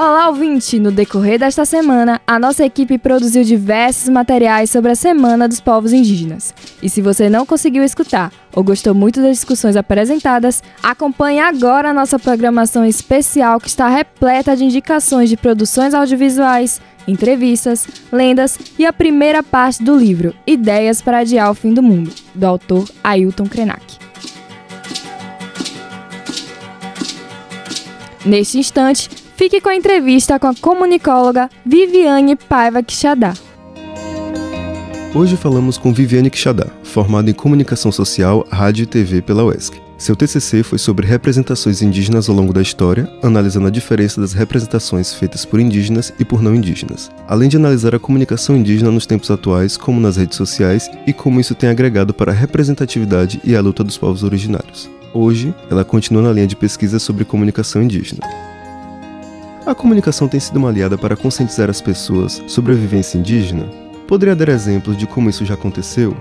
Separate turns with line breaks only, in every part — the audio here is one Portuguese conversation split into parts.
Olá, ouvinte! No decorrer desta semana, a nossa equipe produziu diversos materiais sobre a Semana dos Povos Indígenas. E se você não conseguiu escutar ou gostou muito das discussões apresentadas, acompanhe agora a nossa programação especial que está repleta de indicações de produções audiovisuais, entrevistas, lendas e a primeira parte do livro Ideias para Adiar o Fim do Mundo, do autor Ailton Krenak. Neste instante, Fique com a entrevista com a comunicóloga Viviane Paiva Quixadá.
Hoje falamos com Viviane Quixadá, formada em Comunicação Social, Rádio e TV pela UESC. Seu TCC foi sobre representações indígenas ao longo da história, analisando a diferença das representações feitas por indígenas e por não indígenas, além de analisar a comunicação indígena nos tempos atuais, como nas redes sociais, e como isso tem agregado para a representatividade e a luta dos povos originários. Hoje, ela continua na linha de pesquisa sobre comunicação indígena. A comunicação tem sido uma aliada para conscientizar as pessoas sobre a vivência indígena? Poderia dar exemplos de como isso já aconteceu?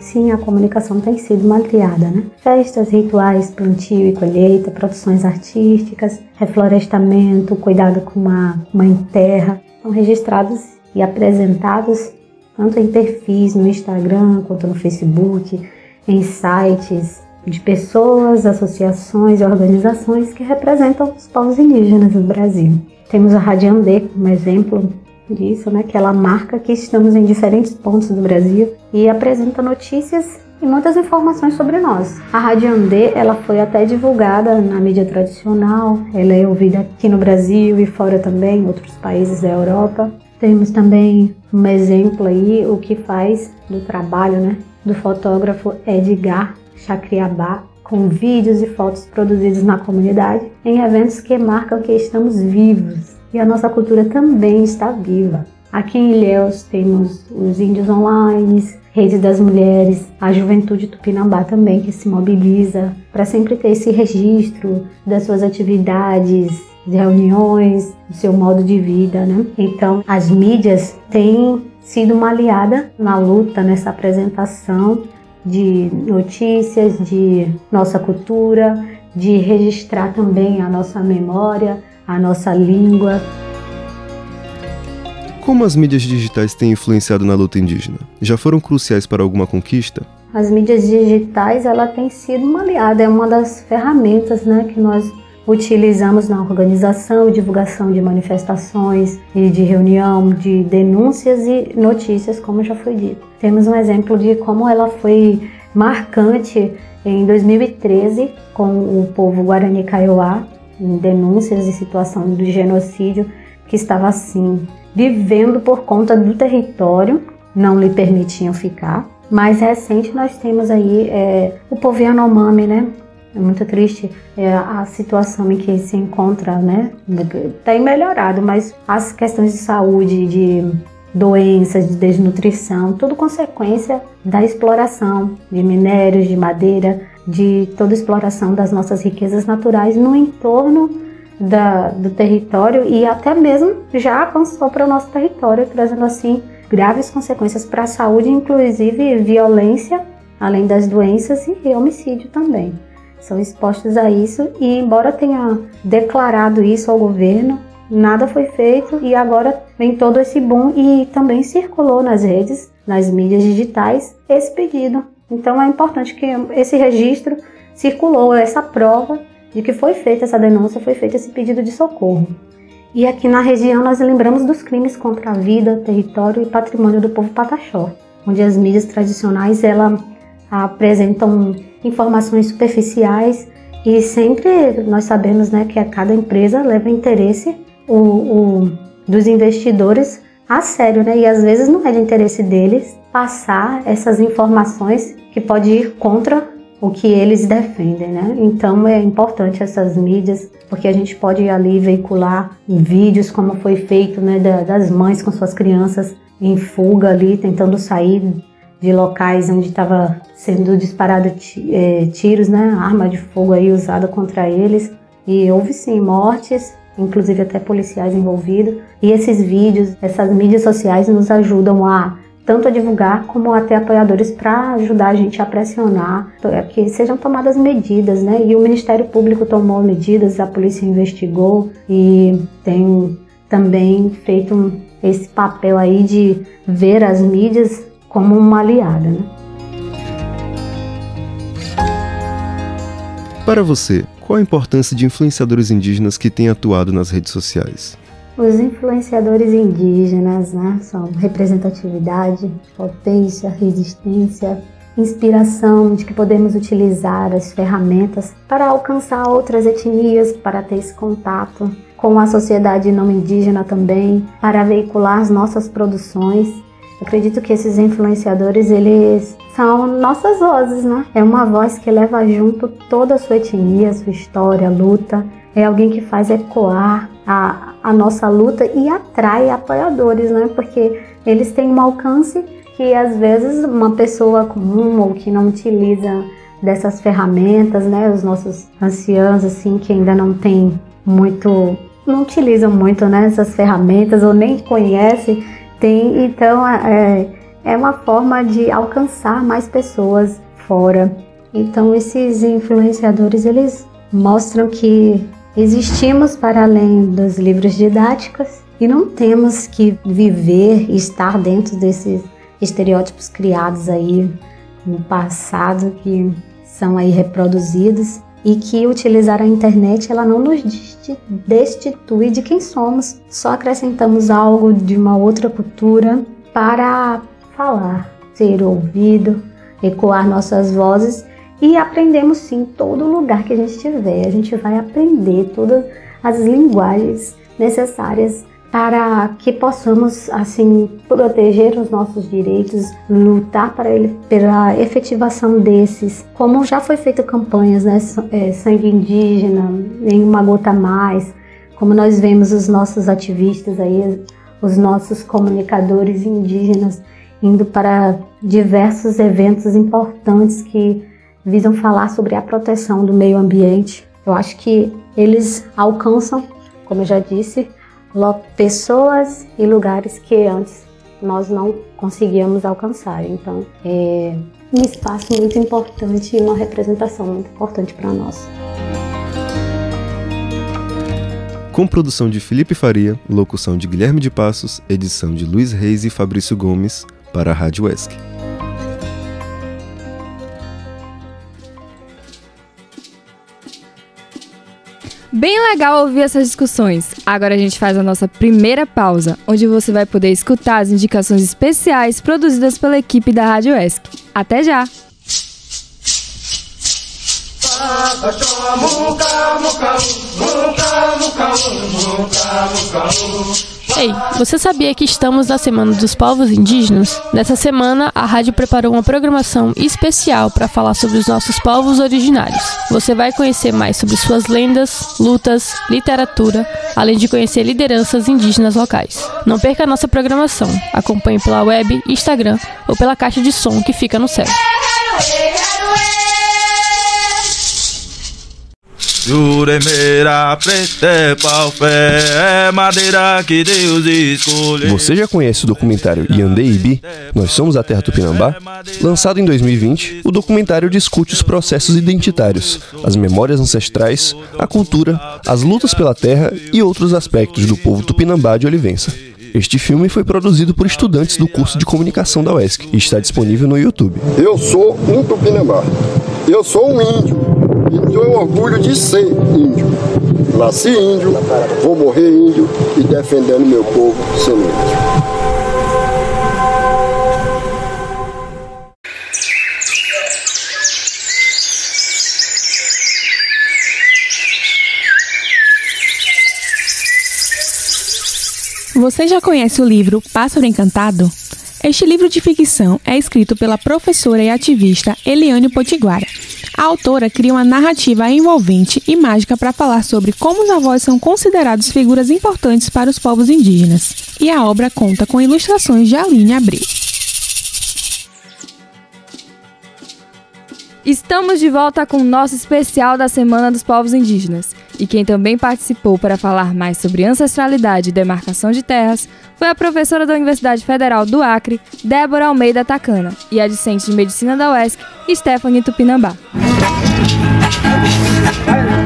Sim, a comunicação tem sido uma aliada, né? Festas, rituais, plantio e colheita, produções artísticas, reflorestamento, cuidado com a mãe terra, são registrados e apresentados tanto em perfis no Instagram quanto no Facebook, em sites, de pessoas, associações e organizações que representam os povos indígenas do Brasil. Temos a Rádio Andê como exemplo disso, né, que ela marca que estamos em diferentes pontos do Brasil e apresenta notícias e muitas informações sobre nós. A Rádio Andê, ela foi até divulgada na mídia tradicional, ela é ouvida aqui no Brasil e fora também, em outros países da Europa. Temos também um exemplo aí, o que faz do trabalho, né, do fotógrafo Edgar Chacriabá, com vídeos e fotos produzidos na comunidade em eventos que marcam que estamos vivos e a nossa cultura também está viva. Aqui em Ilhéus temos os índios online, Rede das Mulheres, a juventude tupinambá também que se mobiliza para sempre ter esse registro das suas atividades, de reuniões, do seu modo de vida, né? Então, as mídias têm sido uma aliada na luta, nessa apresentação de notícias, de nossa cultura, de registrar também a nossa memória, a nossa língua.
Como as mídias digitais têm influenciado na luta indígena? Já foram cruciais para alguma conquista?
As mídias digitais, ela tem sido uma aliada, é uma das ferramentas, né, que nós utilizamos na organização e divulgação de manifestações e de reunião, de denúncias e notícias, como já foi dito. Temos um exemplo de como ela foi marcante em 2013 com o povo Guarani Kaiowá, em denúncias de situação do genocídio que estava assim, vivendo por conta do território, não lhe permitiam ficar. Mais recente nós temos aí é, o povo Yanomami, né? É muito triste é, a situação em que se encontra, né? Tem melhorado, mas as questões de saúde, de doenças, de desnutrição, tudo consequência da exploração de minérios, de madeira, de toda exploração das nossas riquezas naturais no entorno da, do território e até mesmo já avançou para o nosso território, trazendo assim graves consequências para a saúde, inclusive violência, além das doenças e homicídio também são expostos a isso e embora tenha declarado isso ao governo, nada foi feito e agora vem todo esse boom e também circulou nas redes, nas mídias digitais, esse pedido. Então é importante que esse registro circulou, essa prova de que foi feita essa denúncia, foi feito esse pedido de socorro. E aqui na região nós lembramos dos crimes contra a vida, território e patrimônio do povo pataxó, onde as mídias tradicionais ela apresentam informações superficiais e sempre nós sabemos né, que a cada empresa leva interesse o, o, dos investidores a sério, né? E às vezes não é de interesse deles passar essas informações que pode ir contra o que eles defendem, né? Então é importante essas mídias, porque a gente pode ali veicular vídeos como foi feito, né, das mães com suas crianças em fuga ali, tentando sair de locais onde estava sendo disparado é, tiros, né, arma de fogo aí usada contra eles e houve sim mortes, inclusive até policiais envolvidos. E esses vídeos, essas mídias sociais nos ajudam a tanto a divulgar como até apoiadores para ajudar a gente a pressionar é, que sejam tomadas medidas, né? E o Ministério Público tomou medidas, a polícia investigou e tem também feito esse papel aí de ver as mídias como uma aliada, né?
Para você, qual a importância de influenciadores indígenas que têm atuado nas redes sociais?
Os influenciadores indígenas né, são representatividade, potência, resistência, inspiração de que podemos utilizar as ferramentas para alcançar outras etnias, para ter esse contato com a sociedade não indígena também, para veicular as nossas produções. Acredito que esses influenciadores, eles são nossas vozes, né? É uma voz que leva junto toda a sua etnia, sua história, luta. É alguém que faz ecoar a, a nossa luta e atrai apoiadores, né? Porque eles têm um alcance que às vezes uma pessoa comum ou que não utiliza dessas ferramentas, né? Os nossos anciãos assim que ainda não tem muito, não utilizam muito né, essas ferramentas ou nem conhecem, tem então é, é uma forma de alcançar mais pessoas fora. Então esses influenciadores eles mostram que Existimos para além dos livros didáticos e não temos que viver e estar dentro desses estereótipos criados aí no passado que são aí reproduzidos e que utilizar a internet ela não nos destitui de quem somos, só acrescentamos algo de uma outra cultura para falar, ser ouvido, ecoar nossas vozes e aprendemos sim todo lugar que a gente estiver. A gente vai aprender todas as linguagens necessárias para que possamos assim proteger os nossos direitos, lutar para ele, pela efetivação desses, como já foi feita campanhas, né, é, sangue indígena, nenhuma gota mais, como nós vemos os nossos ativistas aí, os nossos comunicadores indígenas indo para diversos eventos importantes que visam falar sobre a proteção do meio ambiente. Eu acho que eles alcançam, como eu já disse, pessoas e lugares que antes nós não conseguíamos alcançar. Então, é um espaço muito importante e uma representação muito importante para nós.
Com produção de Felipe Faria, locução de Guilherme de Passos, edição de Luiz Reis e Fabrício Gomes, para a Rádio.
Bem legal ouvir essas discussões. Agora a gente faz a nossa primeira pausa, onde você vai poder escutar as indicações especiais produzidas pela equipe da Rádio ESC. Até já!
Ei, você sabia que estamos na Semana dos Povos Indígenas? Nessa semana, a rádio preparou uma programação especial para falar sobre os nossos povos originários. Você vai conhecer mais sobre suas lendas, lutas, literatura, além de conhecer lideranças indígenas locais. Não perca a nossa programação. Acompanhe pela web, Instagram ou pela caixa de som que fica no céu.
Juremeira preta pau fé, é madeira que Deus escolheu.
Você já conhece o documentário Yandeibi, Nós Somos a Terra Tupinambá? Lançado em 2020, o documentário discute os processos identitários, as memórias ancestrais, a cultura, as lutas pela terra e outros aspectos do povo tupinambá de Olivença. Este filme foi produzido por estudantes do curso de comunicação da UESC e está disponível no YouTube.
Eu sou um tupinambá. Eu sou um índio e tenho orgulho de ser índio. Nasci índio, vou morrer índio e defendendo meu povo sendo índio.
Você já conhece o livro Pássaro Encantado? Este livro de ficção é escrito pela professora e ativista Eliane Potiguara a autora cria uma narrativa envolvente e mágica para falar sobre como os avós são considerados figuras importantes para os povos indígenas. E a obra conta com ilustrações de Aline Abreu.
Estamos de volta com o nosso especial da Semana dos Povos Indígenas. E quem também participou para falar mais sobre ancestralidade e demarcação de terras foi a professora da Universidade Federal do Acre, Débora Almeida Tacana, e a discente de Medicina da UESC, Stephanie Tupinambá.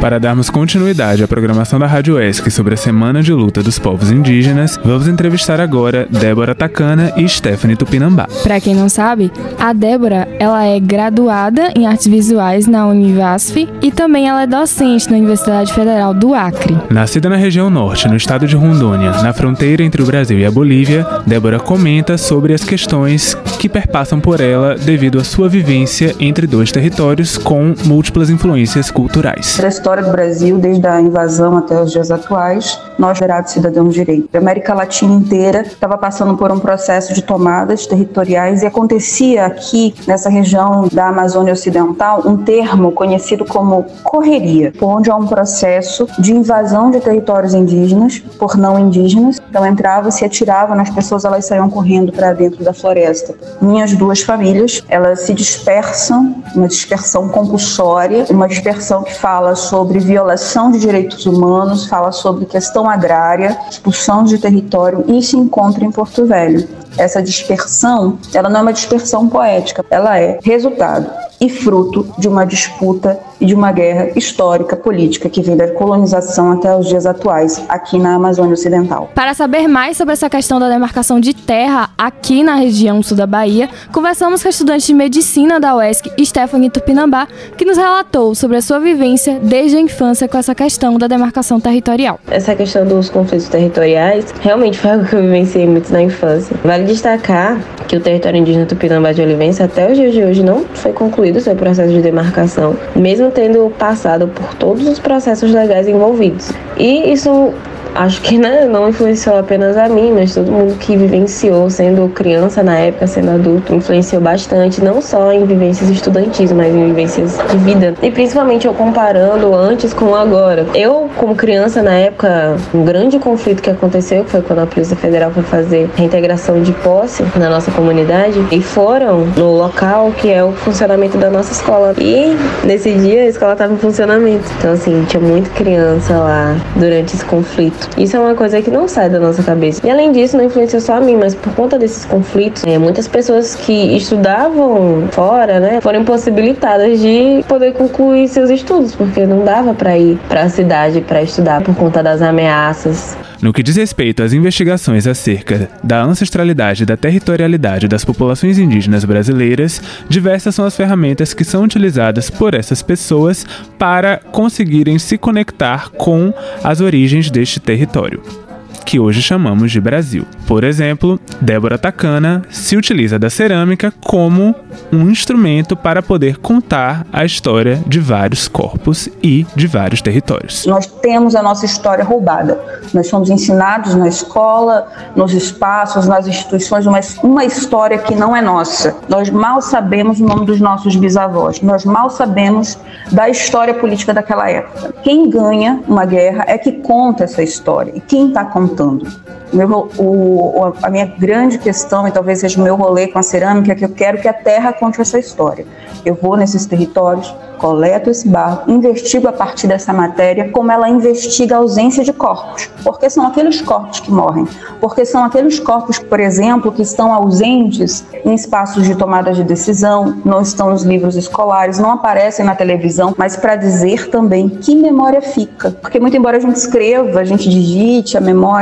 Para darmos continuidade à programação da Rádio ESC sobre a Semana de Luta dos Povos Indígenas, vamos entrevistar agora Débora Tacana e Stephanie Tupinambá.
Para quem não sabe, a Débora ela é graduada em Artes Visuais na Univasf e também ela é docente na Universidade Federal do Acre.
Nascida na região norte, no estado de Rondônia, na fronteira entre o Brasil e a Bolívia, Débora comenta sobre as questões que perpassam por ela devido à sua vivência entre dois territórios com múltiplas influências culturais
história do Brasil, desde a invasão até os dias atuais, nós, Verados Cidadãos de Direito. A América Latina inteira estava passando por um processo de tomadas territoriais e acontecia aqui, nessa região da Amazônia Ocidental, um termo conhecido como correria, onde há um processo de invasão de territórios indígenas por não indígenas. Então entrava, se atirava nas pessoas, elas saíam correndo para dentro da floresta. Minhas duas famílias, elas se dispersam, uma dispersão compulsória, uma dispersão que fala sobre violação de direitos humanos, fala sobre questão agrária, expulsão de território e se encontra em Porto Velho. Essa dispersão, ela não é uma dispersão poética, ela é resultado e fruto de uma disputa e de uma guerra histórica, política, que vem da colonização até os dias atuais, aqui na Amazônia Ocidental.
Para saber mais sobre essa questão da demarcação de terra aqui na região sul da Bahia, conversamos com a estudante de medicina da UESC, Stephanie Tupinambá, que nos relatou sobre a sua vivência desde a infância com essa questão da demarcação territorial.
Essa questão dos conflitos territoriais realmente foi algo que eu vivenciei muito na infância. Vale destacar que o território indígena Tupinambá de Olivença até os dias de hoje não foi concluído seu processo de demarcação, mesmo tendo passado por todos os processos legais envolvidos. E isso acho que né, não influenciou apenas a mim, mas todo mundo que vivenciou, sendo criança na época, sendo adulto, influenciou bastante, não só em vivências estudantis, mas em vivências de vida. E principalmente eu comparando antes com agora. Eu, como criança na época, um grande conflito que aconteceu, foi quando a Polícia Federal foi fazer reintegração de posse na nossa comunidade, e foram no local que é o funcionamento da nossa escola. E nesse dia a escola estava em funcionamento. Então, assim, tinha muita criança lá durante esse conflito. Isso é uma coisa que não sai da nossa cabeça. E além disso, não influencia só a mim, mas por conta desses conflitos, é, muitas pessoas que estudavam fora, né, foram impossibilitadas de poder concluir seus estudos, porque não dava para ir para a cidade para estudar por conta das ameaças.
No que diz respeito às investigações acerca da ancestralidade e da territorialidade das populações indígenas brasileiras, diversas são as ferramentas que são utilizadas por essas pessoas para conseguirem se conectar com as origens deste território que hoje chamamos de Brasil. Por exemplo, Débora Tacana se utiliza da cerâmica como um instrumento para poder contar a história de vários corpos e de vários territórios.
Nós temos a nossa história roubada. Nós somos ensinados na escola, nos espaços, nas instituições, uma, uma história que não é nossa. Nós mal sabemos o nome dos nossos bisavós. Nós mal sabemos da história política daquela época. Quem ganha uma guerra é que conta essa história. E quem está contando? Meu, o, a minha grande questão, e talvez seja o meu rolê com a cerâmica, é que eu quero que a terra conte essa história. Eu vou nesses territórios, coleto esse barro, investigo a partir dessa matéria como ela investiga a ausência de corpos, porque são aqueles corpos que morrem, porque são aqueles corpos, por exemplo, que estão ausentes em espaços de tomada de decisão, não estão nos livros escolares, não aparecem na televisão, mas para dizer também que memória fica, porque muito embora a gente escreva, a gente digite a memória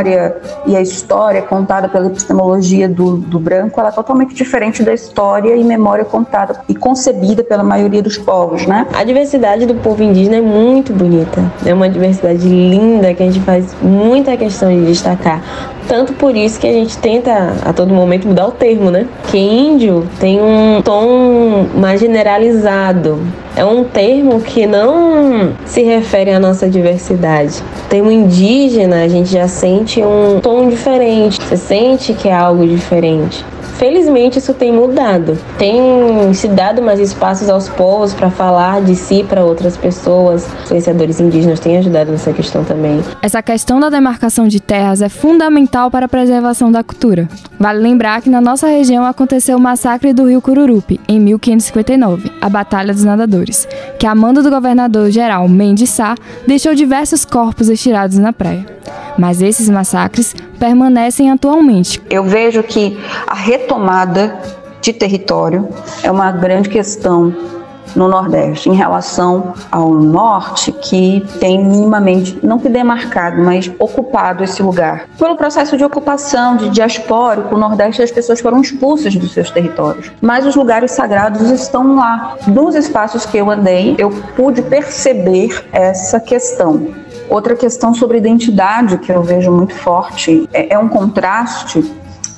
e a história contada pela epistemologia do, do branco, ela é totalmente diferente da história e memória contada e concebida pela maioria dos povos, né?
A diversidade do povo indígena é muito bonita. É uma diversidade linda que a gente faz muita questão de destacar. Tanto por isso que a gente tenta a todo momento mudar o termo, né? Que índio tem um tom mais generalizado. É um termo que não se refere à nossa diversidade. O termo indígena, a gente já sente um tom diferente. Você sente que é algo diferente felizmente isso tem mudado. Tem se dado mais espaços aos povos para falar de si para outras pessoas. Influenciadores indígenas têm ajudado nessa questão também.
Essa questão da demarcação de terras é fundamental para a preservação da cultura. Vale lembrar que na nossa região aconteceu o massacre do rio Cururupi, em 1559, a Batalha dos Nadadores, que a mando do governador-geral Mendes Sá deixou diversos corpos estirados na praia. Mas esses massacres permanecem atualmente.
Eu vejo que a retomada de território é uma grande questão no Nordeste, em relação ao Norte, que tem minimamente, não que demarcado, mas ocupado esse lugar. Pelo processo de ocupação, de diaspórico, o Nordeste as pessoas foram expulsas dos seus territórios. Mas os lugares sagrados estão lá. Nos espaços que eu andei, eu pude perceber essa questão. Outra questão sobre identidade que eu vejo muito forte é, é um contraste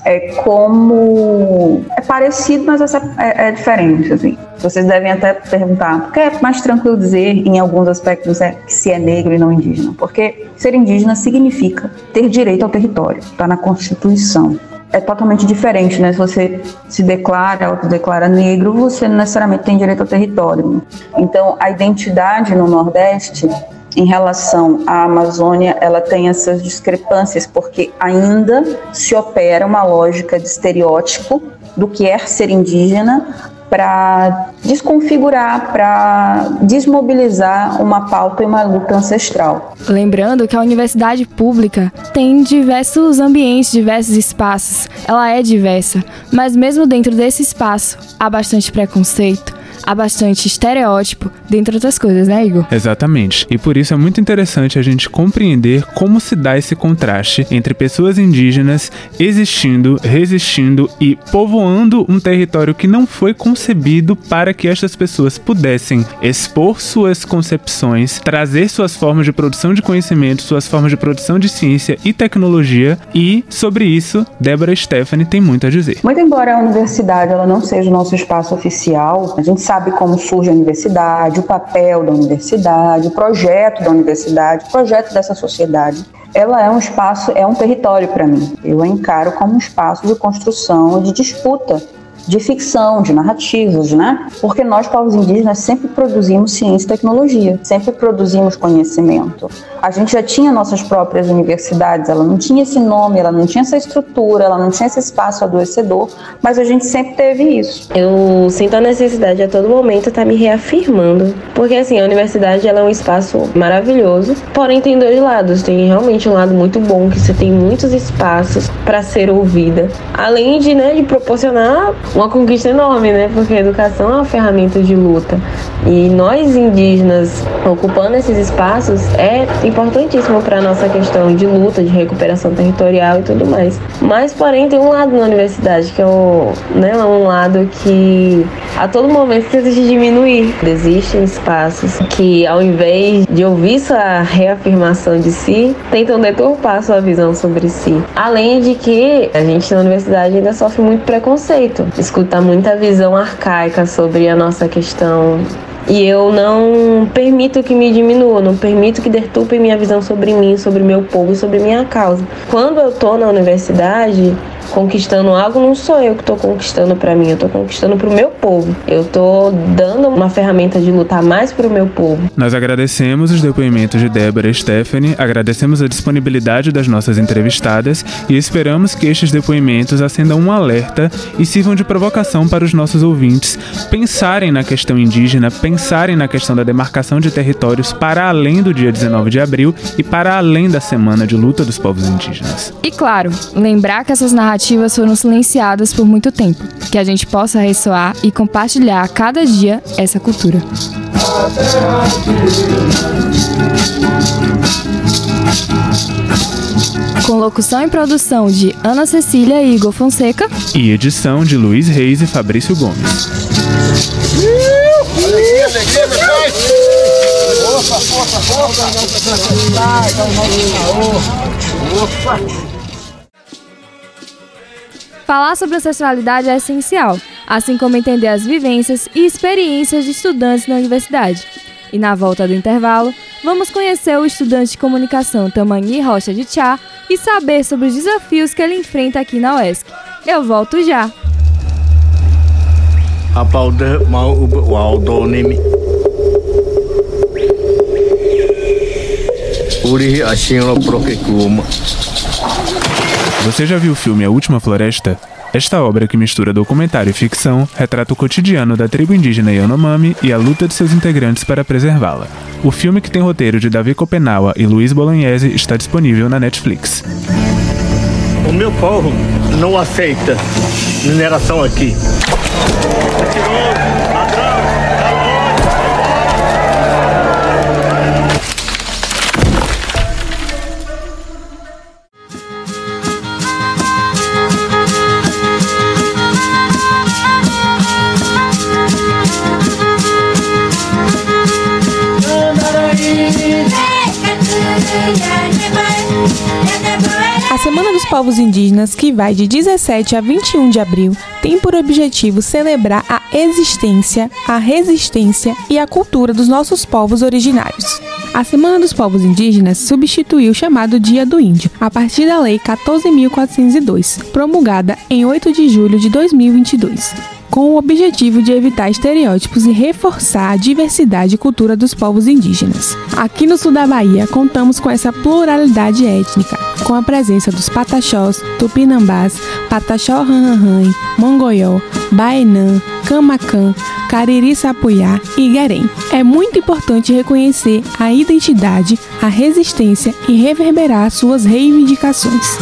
é como é parecido, mas é, é, diferente. Assim. Vocês devem até perguntar, por que é mais tranquilo dizer em alguns aspectos é, que se é negro e não indígena? Porque ser indígena significa ter direito ao território, está na Constituição. É totalmente diferente, né? Se você se declara, autodeclara negro, você não necessariamente tem direito ao território. Então, a identidade no Nordeste em relação à Amazônia, ela tem essas discrepâncias, porque ainda se opera uma lógica de estereótipo do que é ser indígena para desconfigurar, para desmobilizar uma pauta e uma luta ancestral.
Lembrando que a universidade pública tem diversos ambientes, diversos espaços, ela é diversa, mas mesmo dentro desse espaço há bastante preconceito, há bastante estereótipo, dentre outras coisas, né, Igor?
Exatamente. E por isso é muito interessante a gente compreender como se dá esse contraste entre pessoas indígenas existindo, resistindo e povoando um território que não foi concebido para que estas pessoas pudessem expor suas concepções, trazer suas formas de produção de conhecimento, suas formas de produção de ciência e tecnologia. E sobre isso, Débora Stephanie tem muito a dizer.
Muito embora a universidade ela não seja o nosso espaço oficial, a gente sabe como surge a universidade, o papel da universidade, o projeto da universidade, o projeto dessa sociedade. Ela é um espaço, é um território para mim. Eu a encaro como um espaço de construção de disputa de ficção, de narrativas, né? Porque nós, povos indígenas, sempre produzimos ciência e tecnologia, sempre produzimos conhecimento. A gente já tinha nossas próprias universidades, ela não tinha esse nome, ela não tinha essa estrutura, ela não tinha esse espaço adoecedor, mas a gente sempre teve isso.
Eu sinto a necessidade a todo momento estar tá me reafirmando, porque assim, a universidade ela é um espaço maravilhoso, porém tem dois lados. Tem realmente um lado muito bom, que você tem muitos espaços para ser ouvida, além de, né, de proporcionar uma conquista enorme, né? Porque a educação é uma ferramenta de luta. E nós indígenas ocupando esses espaços é importantíssimo para a nossa questão de luta, de recuperação territorial e tudo mais. Mas, porém, tem um lado na universidade que é o, né, um lado que a todo momento se exige diminuir. Existem espaços que, ao invés de ouvir sua reafirmação de si, tentam deturpar sua visão sobre si. Além de que a gente na universidade ainda sofre muito preconceito escuta muita visão arcaica sobre a nossa questão e eu não permito que me diminua, não permito que deturpe minha visão sobre mim, sobre meu povo sobre minha causa. Quando eu tô na universidade, conquistando algo, não sou eu que estou conquistando para mim, eu estou conquistando para o meu povo. Eu estou dando uma ferramenta de lutar mais para o meu povo.
Nós agradecemos os depoimentos de Débora e Stephanie, agradecemos a disponibilidade das nossas entrevistadas e esperamos que estes depoimentos acendam um alerta e sirvam de provocação para os nossos ouvintes pensarem na questão indígena, pensarem na questão da demarcação de territórios para além do dia 19 de abril e para além da Semana de Luta dos Povos Indígenas.
E claro, lembrar que essas narrativas narrativas foram silenciadas por muito tempo, que a gente possa ressoar e compartilhar a cada dia essa cultura. Com locução e produção de Ana Cecília e Igor Fonseca.
E edição de Luiz Reis e Fabrício Gomes. Força, força!
Opa! Falar sobre ancestralidade é essencial, assim como entender as vivências e experiências de estudantes na universidade. E na volta do intervalo, vamos conhecer o estudante de comunicação Tamani Rocha de Chá e saber sobre os desafios que ele enfrenta aqui na UESC. Eu volto já!
Uri ashino prokekuma
Você já viu o filme A Última Floresta? Esta obra, que mistura documentário e ficção, retrata o cotidiano da tribo indígena Yanomami e a luta de seus integrantes para preservá-la. O filme, que tem roteiro de Davi Copenaua e Luiz Bolognese, está disponível na Netflix.
O meu povo não aceita mineração aqui.
Povos Indígenas, que vai de 17 a 21 de abril, tem por objetivo celebrar a existência, a resistência e a cultura dos nossos povos originários. A Semana dos Povos Indígenas substituiu o chamado Dia do Índio, a partir da Lei 14.402, promulgada em 8 de julho de 2022 com o objetivo de evitar estereótipos e reforçar a diversidade e cultura dos povos indígenas. Aqui no sul da Bahia, contamos com essa pluralidade étnica, com a presença dos pataxós, tupinambás, pataxó ranranran, mongoió, baenã, camacan, cariri sapuyá e guerém. É muito importante reconhecer a identidade, a resistência e reverberar suas reivindicações.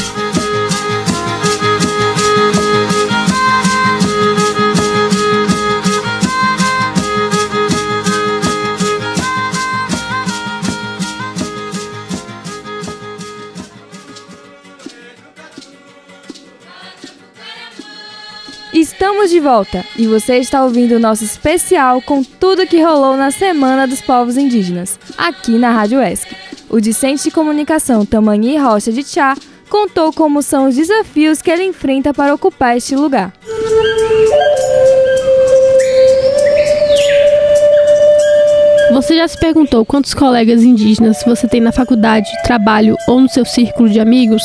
Estamos de volta e você está ouvindo o nosso especial com tudo que rolou na Semana dos Povos Indígenas, aqui na Rádio ESC. O discente de comunicação Tamanhi Rocha de Chá contou como são os desafios que ele enfrenta para ocupar este lugar.
Você já se perguntou quantos colegas indígenas você tem na faculdade, trabalho ou no seu círculo de amigos?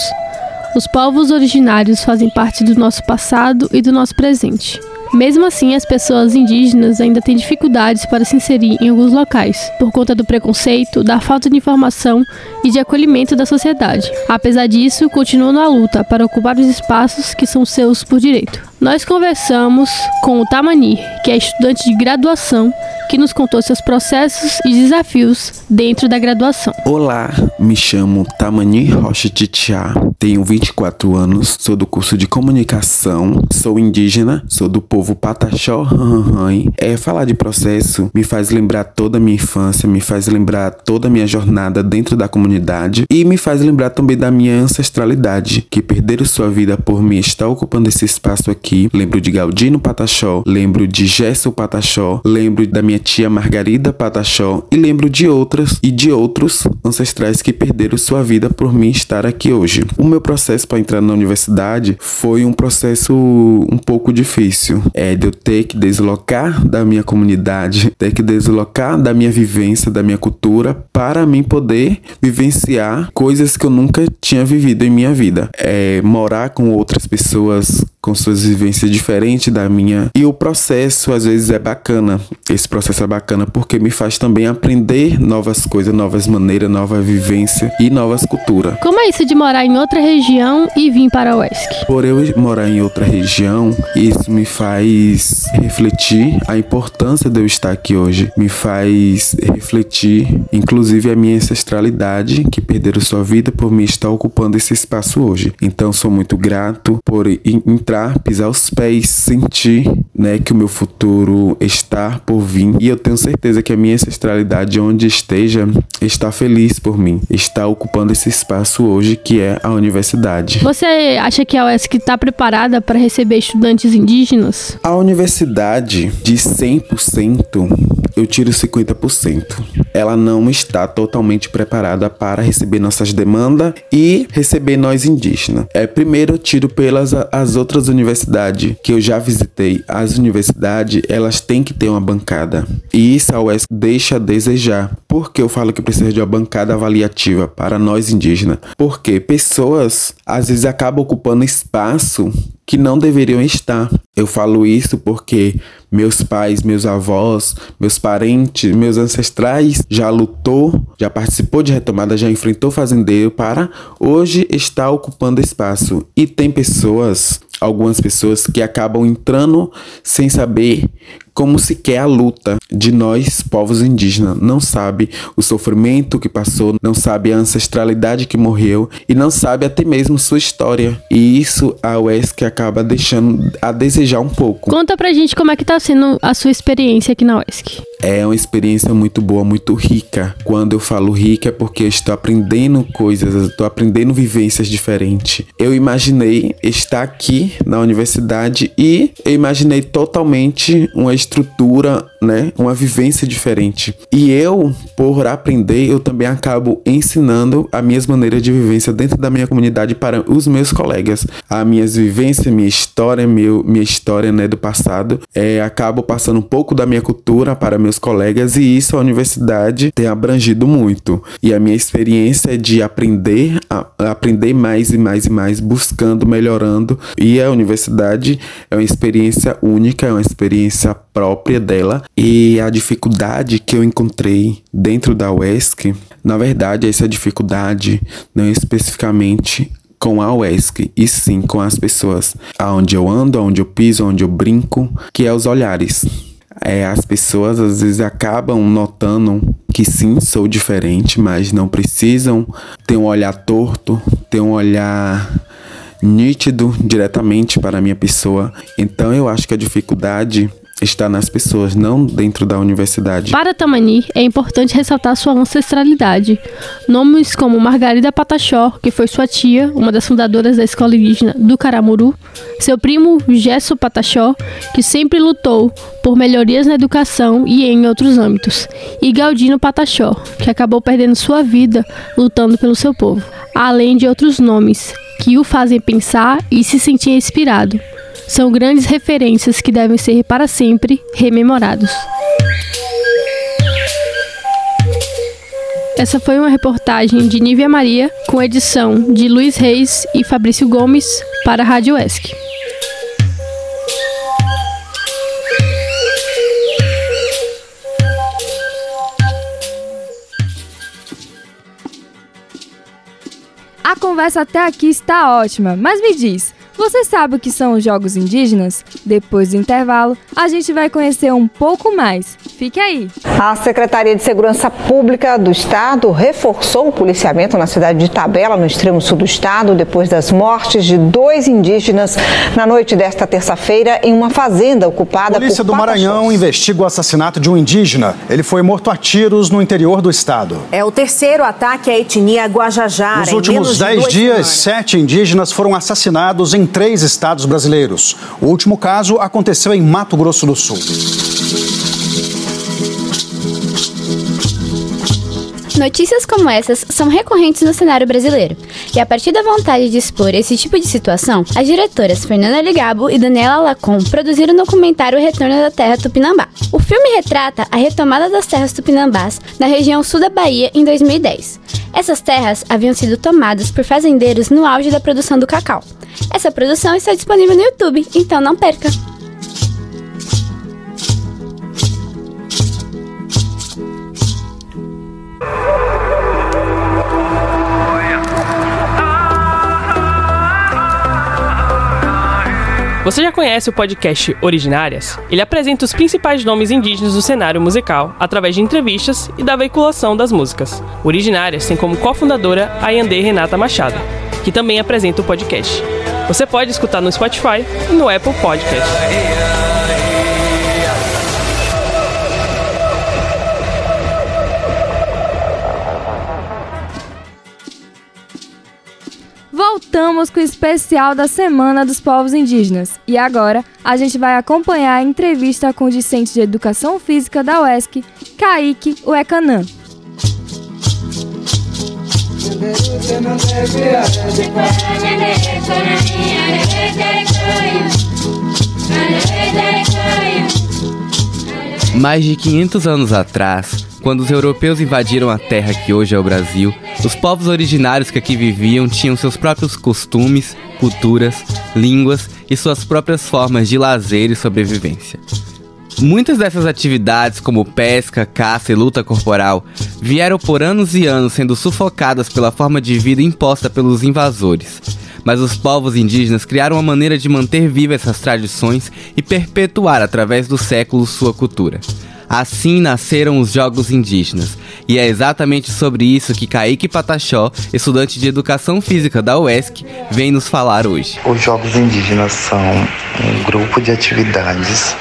Os povos originários fazem parte do nosso passado e do nosso presente. Mesmo assim, as pessoas indígenas ainda têm dificuldades para se inserir em alguns locais, por conta do preconceito, da falta de informação e de acolhimento da sociedade. Apesar disso, continuam na luta para ocupar os espaços que são seus por direito. Nós conversamos com o Tamani, que é estudante de graduação, que nos contou seus processos e desafios dentro da graduação.
Olá, me chamo Tamani Rocha Titiá, tenho 24 anos, sou do curso de comunicação, sou indígena, sou do povo Pataxó Ranranhan. É, falar de processo me faz lembrar toda a minha infância, me faz lembrar toda a minha jornada dentro da comunidade e me faz lembrar também da minha ancestralidade, que perderam sua vida por mim estar ocupando esse espaço aqui. Lembro de Galdino Pataxó, lembro de Gesso Pataxó, lembro da minha tia Margarida Pataxó e lembro de outras e de outros ancestrais que perderam sua vida por mim estar aqui hoje. O meu processo para entrar na universidade foi um processo um pouco difícil. É de eu ter que deslocar da minha comunidade, ter que deslocar da minha vivência, da minha cultura, para mim poder vivenciar coisas que eu nunca tinha vivido em minha vida. É morar com outras pessoas com suas vivências diferentes da minha. E o processo às vezes é bacana. Esse processo é bacana porque me faz também aprender novas coisas, novas maneiras, nova vivência e novas culturas.
Como é isso de morar em outra região e vir para a UESC?
Por eu morar em outra região, isso me faz refletir a importância de eu estar aqui hoje. Me faz refletir, inclusive, a minha ancestralidade, que perderam sua vida por me estar ocupando esse espaço hoje. Então, sou muito grato por entrar, pisar os pés, sentir né, que o meu futuro está por vir. E eu tenho certeza que a minha ancestralidade, onde esteja, está feliz por mim, está ocupando esse espaço hoje que é a universidade.
Você acha que a UESC está preparada para receber estudantes indígenas?
A universidade de 100%, eu tiro 50%. Ela não está totalmente preparada para receber nossas demandas e receber nós indígenas. É, primeiro eu tiro pelas as outras universidades que eu já visitei. As universidades, elas têm que ter uma bancada. E isso a UESC deixa a desejar. Por que eu falo que precisa de uma bancada avaliativa para nós indígenas? Porque pessoas às vezes acabam ocupando espaço que não deveriam estar. Eu falo isso porque meus pais, meus avós, meus parentes, meus ancestrais já lutou, já participou de retomada, já enfrentou fazendeiro para hoje estar ocupando espaço. E tem pessoas, algumas pessoas que acabam entrando sem saber como se quer a luta de nós, povos indígenas. Não sabe o sofrimento que passou, não sabe a ancestralidade que morreu e não sabe até mesmo sua história. E isso a UESC acaba deixando a desejar um pouco.
Conta pra gente como é que tá sendo a sua experiência aqui na UESC.
É uma experiência muito boa, muito rica. Quando eu falo rica é porque eu estou aprendendo coisas, estou aprendendo vivências diferentes. Eu imaginei estar aqui na universidade e eu imaginei totalmente uma estrutura, né, uma vivência diferente. E eu, por aprender, eu também acabo ensinando as minhas maneiras de vivência dentro da minha comunidade para os meus colegas. As minhas vivências, minha história, meu, minha história, né, do passado, é, acabo passando um pouco da minha cultura para meus colegas e isso a universidade tem abrangido muito. E a minha experiência é de aprender, a, a aprender mais e mais e mais, buscando, melhorando. E a universidade é uma experiência única, é uma experiência própria dela e a dificuldade que eu encontrei dentro da UESC, na verdade, essa dificuldade não é especificamente com a UESC, e sim com as pessoas. Aonde eu ando, aonde eu piso, aonde eu brinco, que é os olhares. É, as pessoas às vezes acabam notando que sim, sou diferente, mas não precisam ter um olhar torto, ter um olhar nítido diretamente para a minha pessoa. Então eu acho que a dificuldade está nas pessoas, não dentro da universidade.
Para Tamani, é importante ressaltar sua ancestralidade. Nomes como Margarida Pataxó, que foi sua tia, uma das fundadoras da escola indígena do Caramuru, seu primo Gesso Pataxó, que sempre lutou por melhorias na educação e em outros âmbitos, e Galdino Pataxó, que acabou perdendo sua vida lutando pelo seu povo, além de outros nomes que o fazem pensar e se sentir inspirado são grandes referências que devem ser para sempre rememorados. Essa foi uma reportagem de Nívia Maria, com edição de Luiz Reis e Fabrício Gomes, para a Rádio ESC.
A conversa até aqui está ótima, mas me diz, você sabe o que são os jogos indígenas? Depois do intervalo, a gente vai conhecer um pouco mais. Fique aí.
A Secretaria de Segurança Pública do Estado reforçou o policiamento na cidade de Tabela, no extremo sul do estado, depois das mortes de dois indígenas na noite desta terça-feira em uma fazenda ocupada
a Polícia
por
do Maranhão investiga o assassinato de um indígena. Ele foi morto a tiros no interior do estado.
É o terceiro ataque à etnia Guajajara.
Nos últimos dez dias, sete indígenas foram assassinados em três estados brasileiros. O último caso aconteceu em Mato Grosso do Sul.
Notícias como essas são recorrentes no cenário brasileiro, e a partir da vontade de expor esse tipo de situação, as diretoras Fernanda Ligabo e Daniela Lacon produziram o documentário Retorno da Terra Tupinambá. O filme retrata a retomada das terras tupinambás na região sul da Bahia em 2010. Essas terras haviam sido tomadas por fazendeiros no auge da produção do cacau. Essa produção está disponível no YouTube, então não perca!
Você já conhece o podcast Originárias? Ele apresenta os principais nomes indígenas do cenário musical através de entrevistas e da veiculação das músicas. Originárias tem como cofundadora a Yandê Renata Machado, que também apresenta o podcast. Você pode escutar no Spotify e no Apple Podcast.
Voltamos com o especial da Semana dos Povos Indígenas. E agora a gente vai acompanhar a entrevista com o discente de Educação Física da UESC, Kaique Uecanã.
Mais de 500 anos atrás, quando os europeus invadiram a terra que hoje é o Brasil, os povos originários que aqui viviam tinham seus próprios costumes, culturas, línguas e suas próprias formas de lazer e sobrevivência. Muitas dessas atividades, como pesca, caça e luta corporal, vieram por anos e anos sendo sufocadas pela forma de vida imposta pelos invasores. Mas os povos indígenas criaram uma maneira de manter vivas essas tradições e perpetuar através dos séculos sua cultura. Assim nasceram os Jogos Indígenas. E é exatamente sobre isso que Kaique Patachó, estudante de Educação Física da UESC, vem nos falar hoje.
Os Jogos Indígenas são um grupo de atividades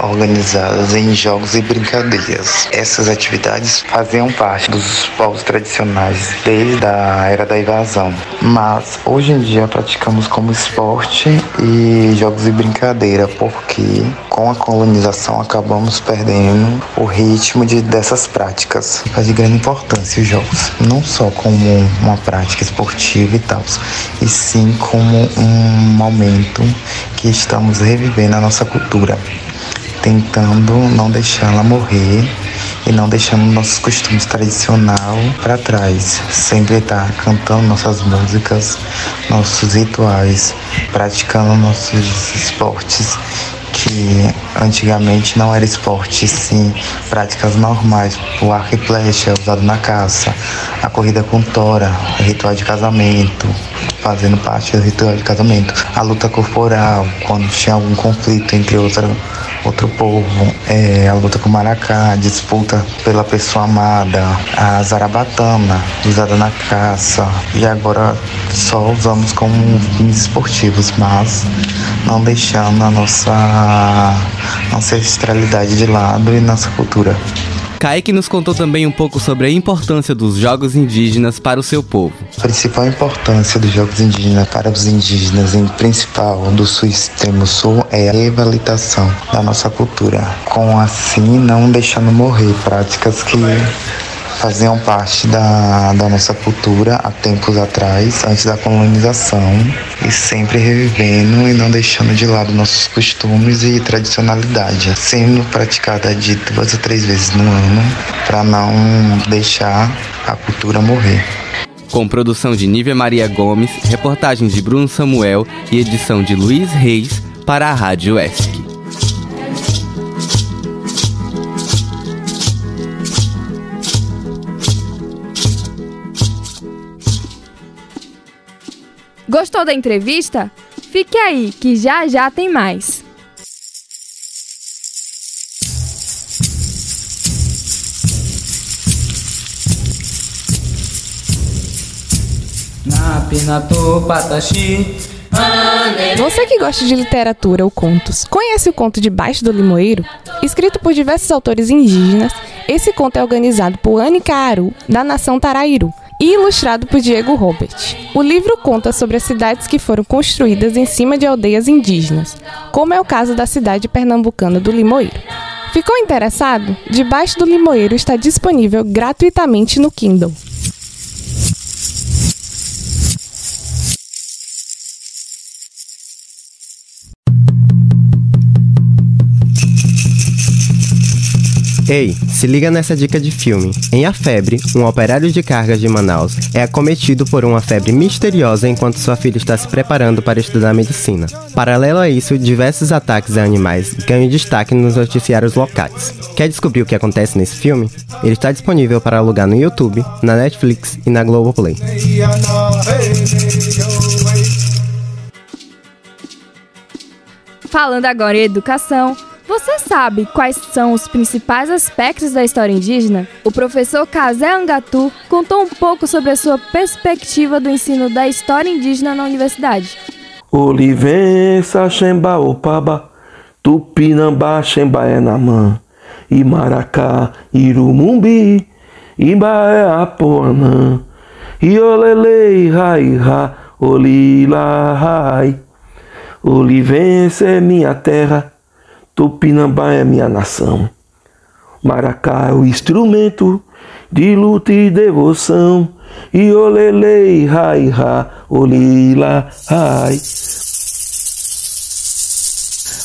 organizadas em jogos e brincadeiras. Essas atividades faziam parte dos povos tradicionais desde a era da invasão, mas hoje em dia praticamos como esporte e jogos e brincadeira, porque com a colonização acabamos perdendo o ritmo de, dessas práticas. Faz de grande importância os jogos, não só como uma prática esportiva e tal, e sim como um momento que estamos revivendo a nossa cultura tentando não deixá-la morrer e não deixando nossos costumes tradicional para trás. Sempre estar tá cantando nossas músicas, nossos rituais, praticando nossos esportes que antigamente não era esporte, sim práticas normais, o arco e flecha usado na caça, a corrida com tora, ritual de casamento, fazendo parte do ritual de casamento, a luta corporal, quando tinha algum conflito entre outra outro povo, é, a luta com o maracá, a disputa pela pessoa amada, a zarabatana, usada na caça, e agora só usamos como fins esportivos, mas não deixando a nossa ancestralidade de lado e nossa cultura.
Kaique nos contou também um pouco sobre a importância dos jogos indígenas para o seu povo.
A principal importância dos jogos indígenas para os indígenas, em principal do sul extremo sul, é a revalitação da nossa cultura, com assim não deixando morrer práticas que faziam parte da, da nossa cultura há tempos atrás, antes da colonização, e sempre revivendo e não deixando de lado nossos costumes e tradicionalidade, sendo praticada de duas a três vezes no ano, para não deixar a cultura morrer.
Com produção de Nívia Maria Gomes, reportagens de Bruno Samuel e edição de Luiz Reis para a Rádio ESC.
Gostou da entrevista? Fique aí, que já já tem mais.
Você que gosta de literatura ou contos, conhece o conto Debaixo do Limoeiro? Escrito por diversos autores indígenas, esse conto é organizado por Anika Aru, da nação Tarairu, e ilustrado por Diego Robert. O livro conta sobre as cidades que foram construídas em cima de aldeias indígenas, como é o caso da cidade pernambucana do Limoeiro. Ficou interessado? Debaixo do Limoeiro está disponível gratuitamente no Kindle.
Ei, se liga nessa dica de filme. Em A Febre, um operário de cargas de Manaus é acometido por uma febre misteriosa enquanto sua filha está se preparando para estudar medicina. Paralelo a isso, diversos ataques a animais ganham destaque nos noticiários locais. Quer descobrir o que acontece nesse filme? Ele está disponível para alugar no YouTube, na Netflix e na Globoplay.
Falando agora em educação, você sabe quais são os principais aspectos da história indígena? O professor Kazé Angatu contou um pouco sobre a sua perspectiva do ensino da história indígena na universidade.
Olivença, Xemba, Opaba, Tupinambá, Xembaenamã, Imaracá, Irumumbi, Imbaé, Apoanã, Iolelei, Olila, Rai. Olivença é minha terra, Tupinambá é minha nação. Maracá é o instrumento de luta e devoção. E olelei, rai, ra, olila, rai.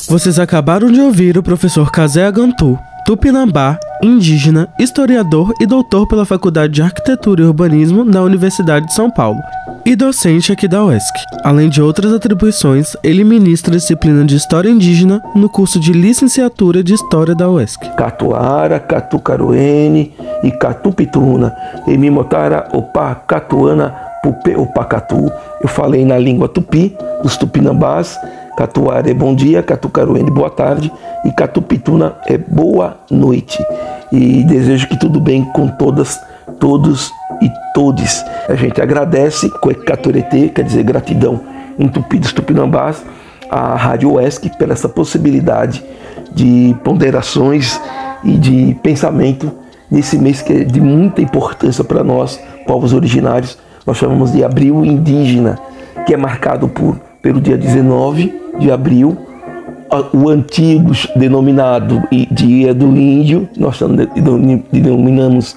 Vocês acabaram de ouvir o professor Kazé Agantu, tupinambá, indígena, historiador e doutor pela Faculdade de Arquitetura e Urbanismo da Universidade de São Paulo. E docente aqui da UESC. Além de outras atribuições, ele ministra a disciplina de História Indígena no curso de Licenciatura de História da UESC.
Catuara, Catucaruene e Catupituna. Emimotara, Opa, Catuana, Pupe, Opacatu. Eu falei na língua tupi, dos tupinambás. Catuara é bom dia, Catucaruene boa tarde e Catupituna é boa noite. E desejo que tudo bem com todas, todos e todes. A gente agradece, Coecaturete, quer dizer gratidão em tupi dos tupinambás, a Rádio Oesc pela essa possibilidade de ponderações e de pensamento nesse mês que é de muita importância para nós, povos originários. Nós chamamos de Abril Indígena, que é marcado por, pelo dia 19 de abril, o antigo denominado Dia do Índio, nós denominamos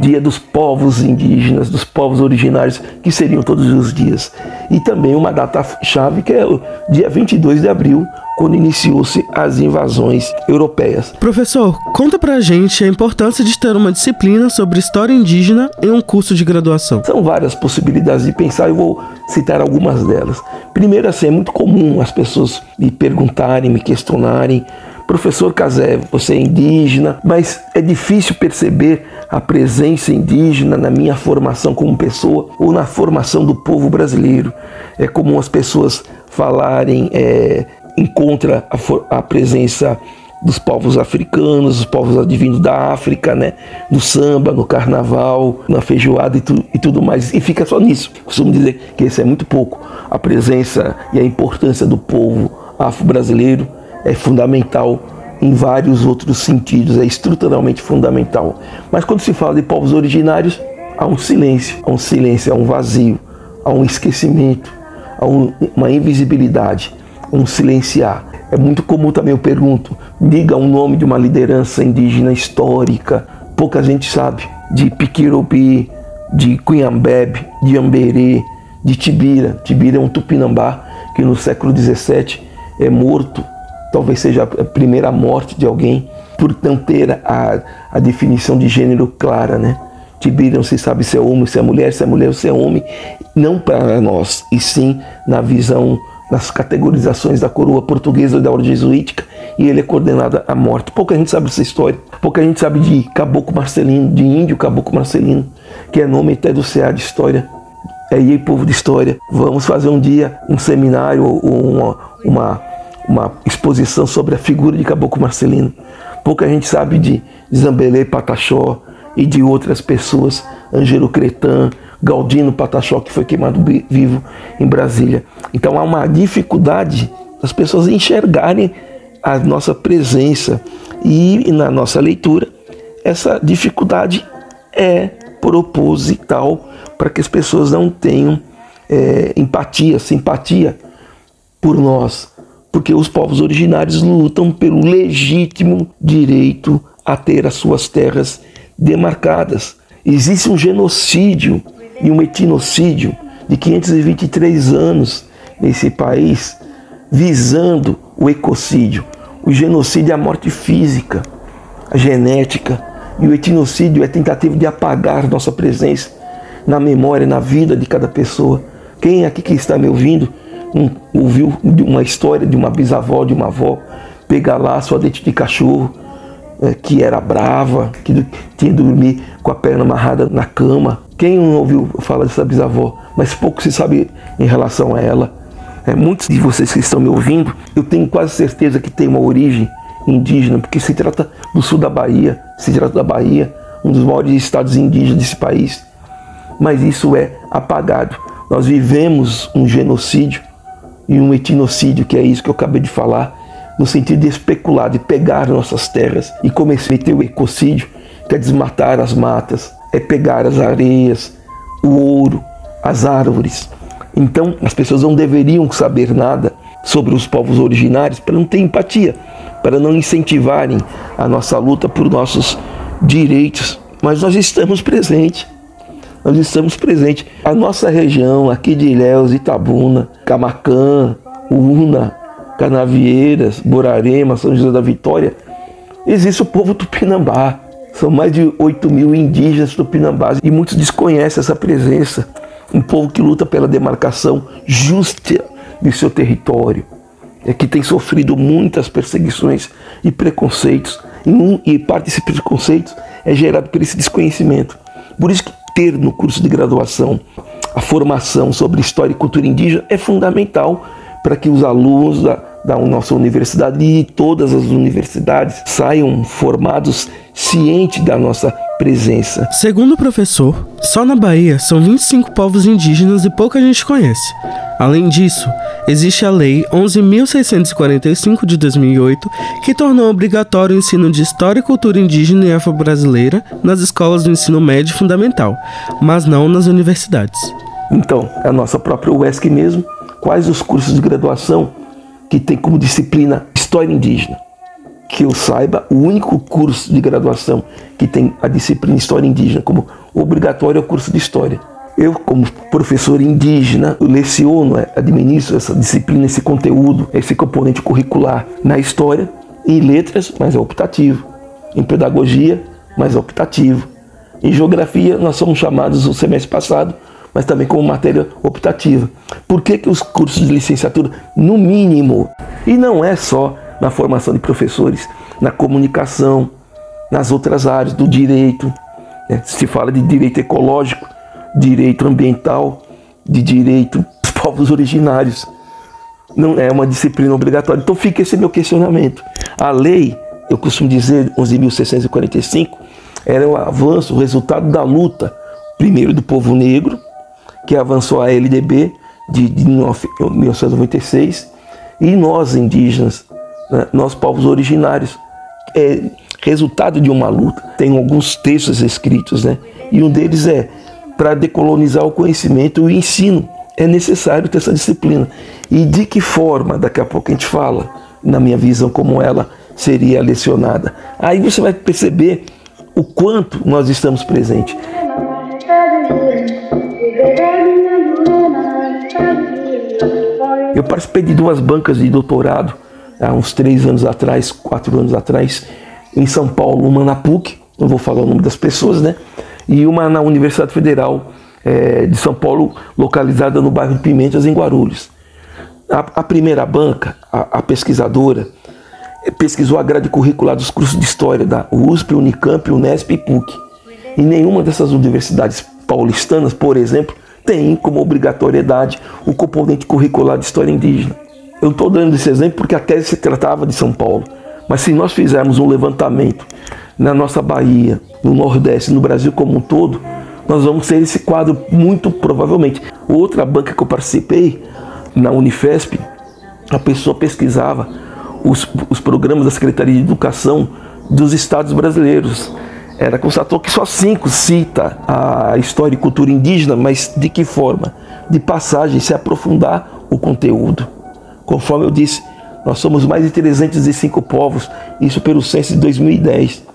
Dia dos Povos Indígenas, dos povos originários, que seriam todos os dias. E também uma data-chave que é o dia 22 de abril, quando iniciou-se as invasões europeias.
Professor, conta pra gente a importância de ter uma disciplina sobre história indígena em um curso de graduação.
São várias possibilidades de pensar, eu vou citar algumas delas. Primeiro, assim, é muito comum as pessoas me perguntarem, me questionarem Professor Casé, você é indígena, mas é difícil perceber a presença indígena na minha formação como pessoa ou na formação do povo brasileiro. É comum as pessoas falarem, é, encontra a, a presença dos povos africanos, dos povos advindos da África, né? no samba, no carnaval, na feijoada e, tu, e tudo mais. E fica só nisso. Costumo dizer que isso é muito pouco. A presença e a importância do povo afro-brasileiro é fundamental em vários outros sentidos, é estruturalmente fundamental. Mas quando se fala de povos originários, há um silêncio, há um silêncio, há um vazio, há um esquecimento, há um, uma invisibilidade, um silenciar. É muito comum também, eu pergunto, diga um nome de uma liderança indígena histórica. Pouca gente sabe de Piquirobi, de Cunhambebe, de Amberê, de Tibira. Tibira é um tupinambá que no século XVII é morto talvez seja a primeira morte de alguém, por não ter a, a definição de gênero clara, né? Tibírio não se sabe se é homem, se é mulher, se é mulher ou se é homem, não para nós, e sim na visão, nas categorizações da coroa portuguesa e da ordem jesuítica, e ele é condenado à morte. Pouca gente sabe essa história, pouca gente sabe de Caboclo Marcelino, de índio Caboclo Marcelino, que é nome até do CA de História. É aí, povo de História, vamos fazer um dia um seminário ou uma, uma uma exposição sobre a figura de Caboclo Marcelino. Pouca gente sabe de Zambelê Pataxó e de outras pessoas, Angelo Cretan, Galdino Pataxó, que foi queimado vivo em Brasília. Então há uma dificuldade das pessoas enxergarem a nossa presença e na nossa leitura essa dificuldade é proposital para que as pessoas não tenham é, empatia, simpatia por nós, porque os povos originários lutam pelo legítimo direito a ter as suas terras demarcadas. Existe um genocídio e um etnocídio de 523 anos nesse país, visando o ecocídio. O genocídio é a morte física, a genética, e o etnocídio é a tentativa de apagar nossa presença na memória, na vida de cada pessoa. Quem aqui que está me ouvindo um, ouviu uma história de uma bisavó, de uma avó, pegar lá sua dente de cachorro, é, que era brava, que tinha dormir com a perna amarrada na cama. Quem não ouviu falar dessa bisavó? Mas pouco se sabe em relação a ela. É, muitos de vocês que estão me ouvindo, eu tenho quase certeza que tem uma origem indígena, porque se trata do sul da Bahia, se trata da Bahia, um dos maiores estados indígenas desse país. Mas isso é apagado. Nós vivemos um genocídio e um etnocídio, que é isso que eu acabei de falar, no sentido de especular, de pegar nossas terras e cometer o ecocídio, que é desmatar as matas, é pegar as areias, o ouro, as árvores. Então, as pessoas não deveriam saber nada sobre os povos originários para não ter empatia, para não incentivarem a nossa luta por nossos direitos. Mas nós estamos presentes nós estamos presentes. A nossa região aqui de Ilhéus, Itabuna, Camacã, Una, Canavieiras, Borarema, São José da Vitória, existe o povo tupinambá. São mais de 8 mil indígenas tupinambás e muitos desconhecem essa presença. um povo que luta pela demarcação justa de seu território, é que tem sofrido muitas perseguições e preconceitos, e, um, e parte desses preconceitos é gerado por esse desconhecimento. Por isso que ter no curso de graduação a formação sobre história e cultura indígena é fundamental para que os alunos da, da nossa universidade e todas as universidades saiam formados cientes da nossa presença.
Segundo o professor, só na Bahia são 25 povos indígenas e pouca gente conhece. Além disso, existe a Lei 11.645 de 2008 que tornou obrigatório o ensino de História e Cultura Indígena e Afro-Brasileira nas escolas do ensino médio fundamental, mas não nas universidades.
Então, é a nossa própria UESC mesmo, quais os cursos de graduação que tem como disciplina História Indígena? Que eu saiba, o único curso de graduação que tem a disciplina História Indígena como obrigatório é o curso de História. Eu, como professor indígena, leciono, é, administro essa disciplina, esse conteúdo, esse componente curricular na história, em letras, mas é optativo. Em pedagogia, mas é optativo. Em geografia, nós somos chamados o semestre passado, mas também como matéria optativa. Por que, que os cursos de licenciatura, no mínimo, e não é só na formação de professores, na comunicação, nas outras áreas do direito, né? se fala de direito ecológico, direito ambiental, de direito dos povos originários. Não é uma disciplina obrigatória. Então fica esse meu questionamento. A lei, eu costumo dizer, 11.645, era o avanço, o resultado da luta, primeiro do povo negro, que avançou a LDB de, de 1996, e nós indígenas, né, nós povos originários. É resultado de uma luta. Tem alguns textos escritos, né? E um deles é para decolonizar o conhecimento e o ensino. É necessário ter essa disciplina. E de que forma, daqui a pouco a gente fala, na minha visão, como ela seria lecionada. Aí você vai perceber o quanto nós estamos presentes. Eu participei de duas bancas de doutorado há uns três anos atrás, quatro anos atrás, em São Paulo, uma na PUC, não vou falar o nome das pessoas, né? e uma na Universidade Federal é, de São Paulo, localizada no bairro de Pimentas, em Guarulhos. A, a primeira banca, a, a, pesquisadora, pesquisou a grade curricular dos cursos de História da USP, Unicamp, Unesp e PUC. E nenhuma dessas universidades paulistanas, por exemplo, tem como obrigatoriedade o componente curricular de História Indígena. Eu estou dando esse exemplo porque a tese se tratava de São Paulo. Mas se nós fizermos um levantamento na nossa Bahia, no Nordeste, no Brasil como um todo, nós vamos ter esse quadro muito provavelmente. Outra banca que eu participei, na Unifesp, a pessoa pesquisava os, os programas da Secretaria de Educação dos estados brasileiros. Ela constatou que só cinco cita a história e cultura indígena, mas de que forma? De passagem, se aprofundar o conteúdo. Conforme eu disse, nós somos mais de 305 povos, isso pelo censo de 2010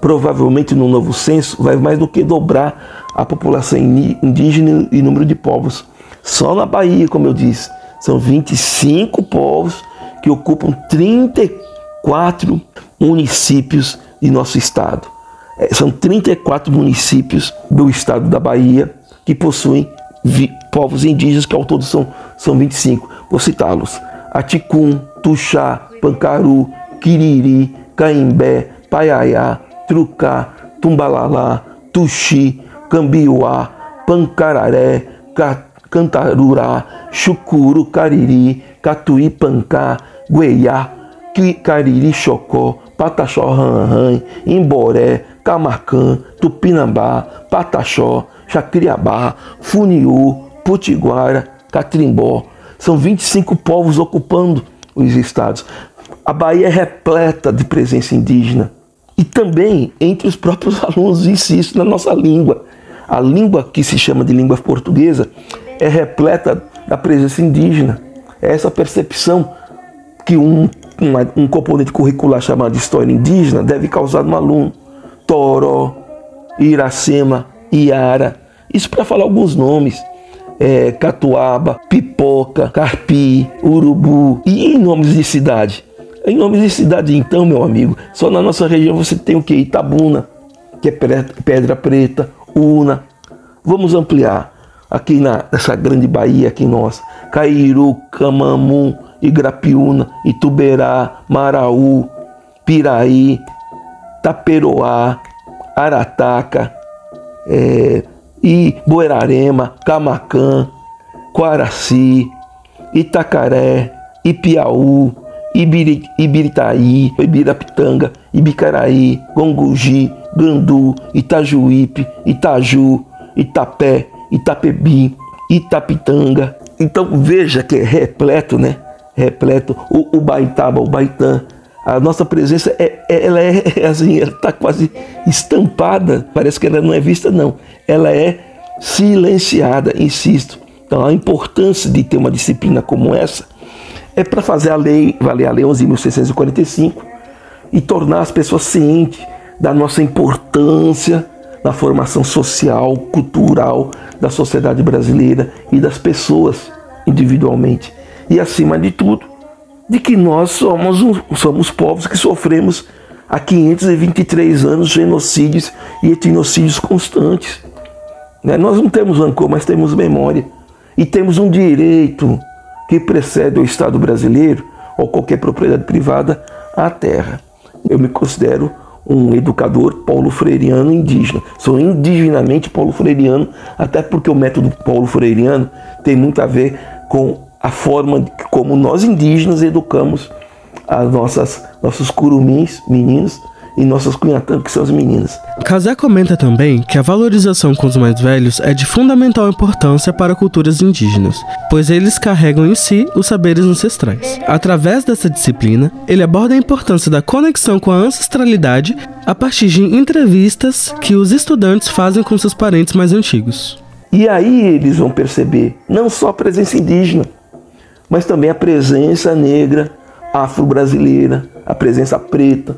provavelmente no novo censo vai mais do que dobrar a população indígena e número de povos. Só na Bahia, como eu disse, são 25 povos que ocupam 34 municípios de nosso estado. É, são 34 municípios do estado da Bahia que possuem povos indígenas, que ao todo são, são 25. Vou citá-los: Aticum, Tuxá, Pancaru, Quiriri, Caimbé, Paiaiá, Trucá, Tumbalalá, Tuxi, Cambiuá, Pancararé, Cantarurá, Chucuru, Cariri, Catuí, Pancá, Gueiá, Cariri, Chocó, Pataxó, Ranran, Imboré, Camarcã, Tupinambá, Pataxó, Chacriabá, Funiú, Putiguara, Catrimbó. São 25 povos ocupando os estados. A Bahia é repleta de presença indígena e também entre os próprios alunos, insisto, na nossa língua. A língua que se chama de língua portuguesa é repleta da presença indígena. É essa percepção que um, um, um componente curricular chamado história indígena deve causar no aluno. Toró, Iracema, Iara. Isso para falar alguns nomes. É, Catuaba, Pipoca, Carpi, Urubu e nomes de cidade. Em nome de cidade, então, meu amigo, só na nossa região você tem o que? Itabuna, que é pedra preta, Una. Vamos ampliar. aqui na, nessa grande Bahia aqui nossa. Cairu, Camamu, Igrapiúna, Ituberá, Maraú, Piraí, Taperoá, Arataca, é, e Boerarema, Camacã, Quaraci, Itacaré, Ipiaú, Ibiri, Ibiritaí, Ibirapitanga, Ibicaraí, Gongugi, Gandu, Itajuípe, Itaju, Itapé, Itapebi, Itapitanga. Então veja que é repleto, né? Repleto. O, o Baitaba, o Baitã. A nossa presença é, ela é assim, ela está quase estampada. Parece que ela não é vista, não. Ela é silenciada, insisto. Então a importância de ter uma disciplina como essa é para fazer a lei, valer a lei 11.645 e tornar as pessoas cientes da nossa importância na formação social, cultural da sociedade brasileira e das pessoas individualmente. E acima de tudo, de que nós somos, um, somos povos que sofremos há 523 anos genocídios e etnocídios constantes. Né? Nós não temos rancor, mas temos memória. E temos um direito que precede o Estado brasileiro ou qualquer propriedade privada à terra. Eu me considero um educador paulo freiriano indígena. Sou indigenamente paulo freiriano, até porque o método paulo freiriano tem muito a ver com a forma como nós indígenas educamos as nossas nossos curumins, meninos, e nossas cunhatãs, que são as meninas.
Casé comenta também que a valorização com os mais velhos é de fundamental importância para culturas indígenas, pois eles carregam em si os saberes ancestrais. Através dessa disciplina, ele aborda a importância da conexão com a ancestralidade a partir de entrevistas que os estudantes fazem com seus parentes mais antigos.
E aí eles vão perceber não só a presença indígena, mas também a presença negra, afro-brasileira, a presença preta,